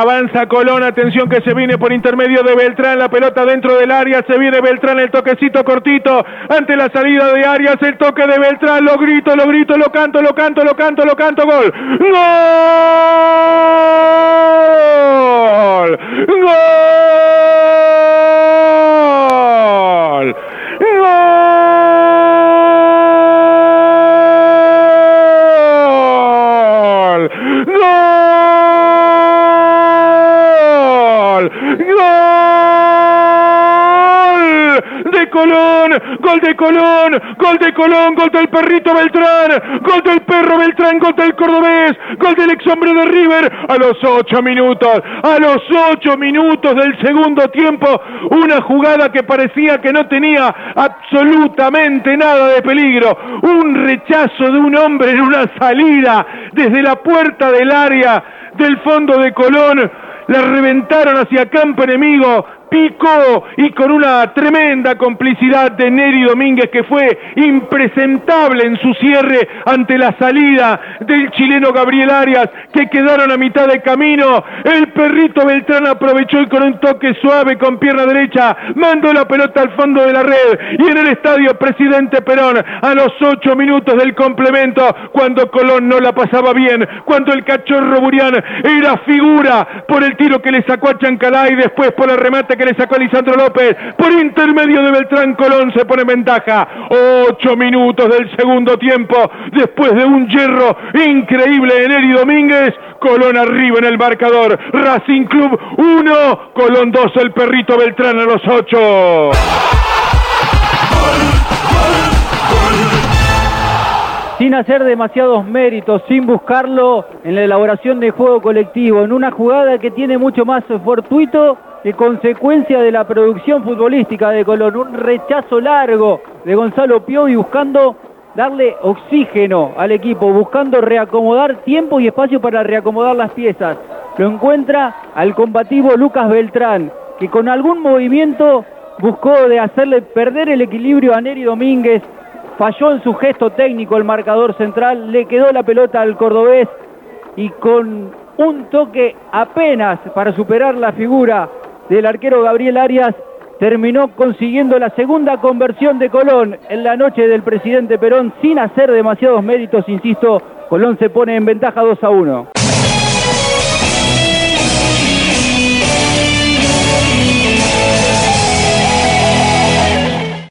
Avanza Colón, atención que se viene por intermedio de Beltrán, la pelota dentro del área, se viene Beltrán, el toquecito cortito, ante la salida de Arias, el toque de Beltrán, lo grito, lo grito, lo canto, lo canto, lo canto, lo canto, gol. ¡Gol! ¡Gol! ¡Gol! ¡Gol! De Colón, gol de Colón, gol de Colón, gol del perrito Beltrán, gol del perro Beltrán, gol del cordobés, gol del ex hombre de River a los ocho minutos, a los ocho minutos del segundo tiempo, una jugada que parecía que no tenía absolutamente nada de peligro, un rechazo de un hombre en una salida desde la puerta del área del fondo de Colón, la reventaron hacia campo enemigo, picó y con una tremenda complicidad de Neri Domínguez que fue impresentable en su cierre ante la salida del chileno Gabriel Arias que quedaron a mitad de camino. El perrito Beltrán aprovechó y con un toque suave con pierna derecha mandó la pelota al fondo de la red y en el estadio Presidente Perón a los ocho minutos del complemento cuando Colón no la pasaba bien, cuando el cachorro Burián era figura por el tiro que le sacó a Chancalá y después por el remate que le sacó a Lisandro López. Por intermedio de Beltrán Colón se pone en ventaja. Ocho minutos del segundo tiempo. Después de un hierro increíble de Neri Domínguez. Colón arriba en el marcador. Racing Club 1. Colón 2. El perrito Beltrán a los 8. sin hacer demasiados méritos, sin buscarlo en la elaboración de juego colectivo, en una jugada que tiene mucho más fortuito que consecuencia de la producción futbolística de Colón, un rechazo largo de Gonzalo Piovi buscando darle oxígeno al equipo, buscando reacomodar tiempo y espacio para reacomodar las piezas. Lo encuentra al combativo Lucas Beltrán, que con algún movimiento buscó de hacerle perder el equilibrio a Neri Domínguez, falló en su gesto técnico el marcador central, le quedó la pelota al cordobés y con un toque apenas para superar la figura del arquero Gabriel Arias terminó consiguiendo la segunda conversión de Colón en la noche del presidente Perón sin hacer demasiados méritos, insisto, Colón se pone en ventaja 2 a 1.